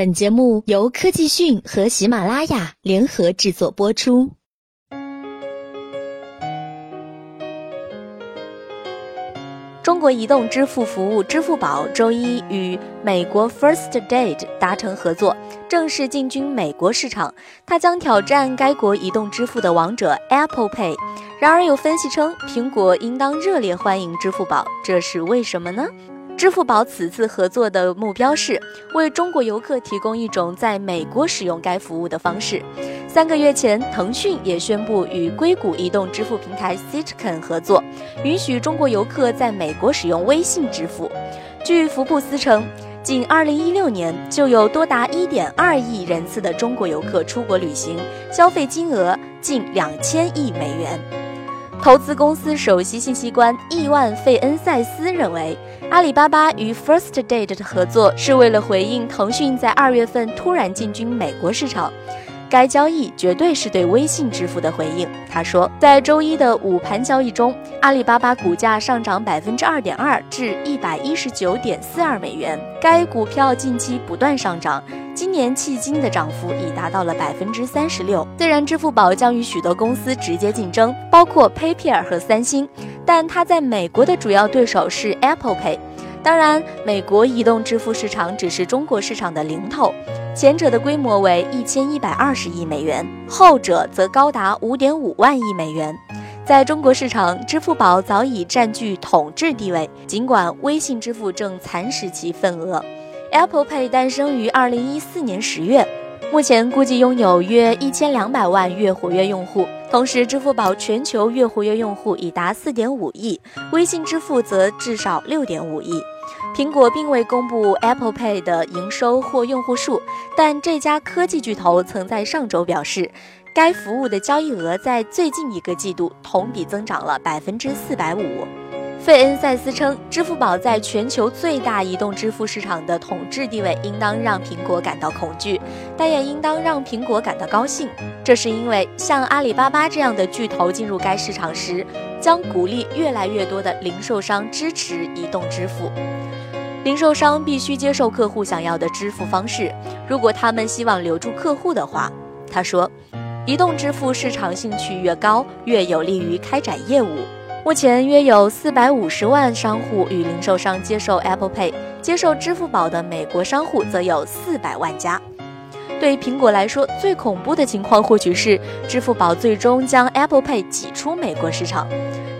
本节目由科技讯和喜马拉雅联合制作播出。中国移动支付服务支付宝周一与美国 First Date 达成合作，正式进军美国市场。它将挑战该国移动支付的王者 Apple Pay。然而，有分析称，苹果应当热烈欢迎支付宝，这是为什么呢？支付宝此次合作的目标是为中国游客提供一种在美国使用该服务的方式。三个月前，腾讯也宣布与硅谷移动支付平台 Citcan 合作，允许中国游客在美国使用微信支付。据福布斯称，仅2016年就有多达1.2亿人次的中国游客出国旅行，消费金额近2000亿美元。投资公司首席信息官亿万费恩塞斯认为，阿里巴巴与 First Date 的合作是为了回应腾讯在二月份突然进军美国市场。该交易绝对是对微信支付的回应。他说，在周一的午盘交易中，阿里巴巴股价上涨百分之二点二至一百一十九点四二美元。该股票近期不断上涨，今年迄今的涨幅已达到了百分之三十六。虽然支付宝将与许多公司直接竞争，包括 PayPal 和三星，但它在美国的主要对手是 Apple Pay。当然，美国移动支付市场只是中国市场的零头。前者的规模为一千一百二十亿美元，后者则高达五点五万亿美元。在中国市场，支付宝早已占据统治地位，尽管微信支付正蚕食其份额。Apple Pay 诞生于二零一四年十月，目前估计拥有约一千两百万月活跃用户。同时，支付宝全球月活跃用户已达四点五亿，微信支付则至少六点五亿。苹果并未公布 Apple Pay 的营收或用户数，但这家科技巨头曾在上周表示，该服务的交易额在最近一个季度同比增长了百分之四百五。费恩塞斯称，支付宝在全球最大移动支付市场的统治地位应当让苹果感到恐惧，但也应当让苹果感到高兴。这是因为像阿里巴巴这样的巨头进入该市场时，将鼓励越来越多的零售商支持移动支付。零售商必须接受客户想要的支付方式。如果他们希望留住客户的话，他说，移动支付市场兴趣越高，越有利于开展业务。目前约有四百五十万商户与零售商接受 Apple Pay，接受支付宝的美国商户则有四百万家。对苹果来说，最恐怖的情况或许是支付宝最终将 Apple Pay 挤出美国市场，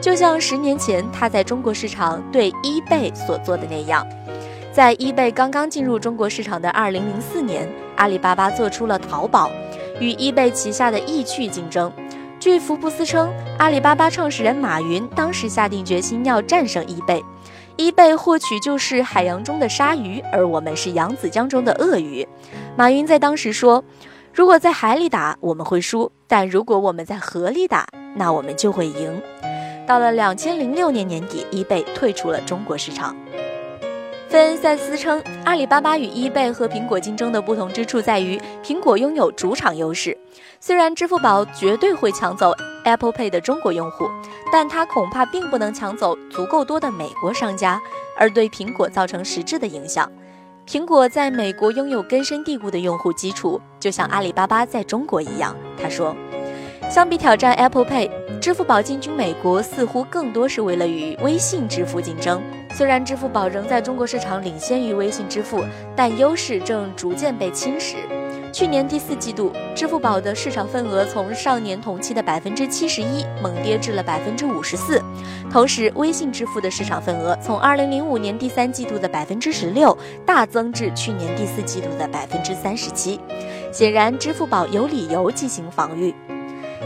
就像十年前它在中国市场对 eBay 所做的那样。在 eBay 刚刚进入中国市场的2004年，阿里巴巴做出了淘宝，与 eBay 旗下的易趣竞争。据福布斯称，阿里巴巴创始人马云当时下定决心要战胜 eBay。eBay 或许就是海洋中的鲨鱼，而我们是扬子江中的鳄鱼。马云在当时说：“如果在海里打，我们会输；但如果我们在河里打，那我们就会赢。”到了2006年年底，eBay 退出了中国市场。费恩塞斯称，阿里巴巴与 eBay 和苹果竞争的不同之处在于，苹果拥有主场优势。虽然支付宝绝对会抢走 Apple Pay 的中国用户，但它恐怕并不能抢走足够多的美国商家，而对苹果造成实质的影响。苹果在美国拥有根深蒂固的用户基础，就像阿里巴巴在中国一样。他说，相比挑战 Apple Pay，支付宝进军美国似乎更多是为了与微信支付竞争。虽然支付宝仍在中国市场领先于微信支付，但优势正逐渐被侵蚀。去年第四季度，支付宝的市场份额从上年同期的百分之七十一猛跌至了百分之五十四，同时微信支付的市场份额从二零零五年第三季度的百分之十六大增至去年第四季度的百分之三十七。显然，支付宝有理由进行防御。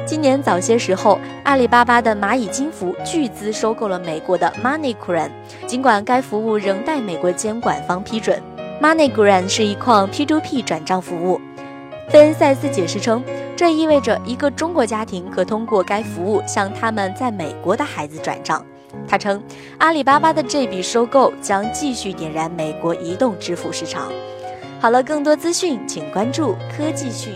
今年早些时候，阿里巴巴的蚂蚁金服巨资收购了美国的 MoneyGram，尽管该服务仍待美国监管方批准。MoneyGram 是一款 P2P 转账服务。费恩塞斯解释称，这意味着一个中国家庭可通过该服务向他们在美国的孩子转账。他称，阿里巴巴的这笔收购将继续点燃美国移动支付市场。好了，更多资讯请关注科技讯。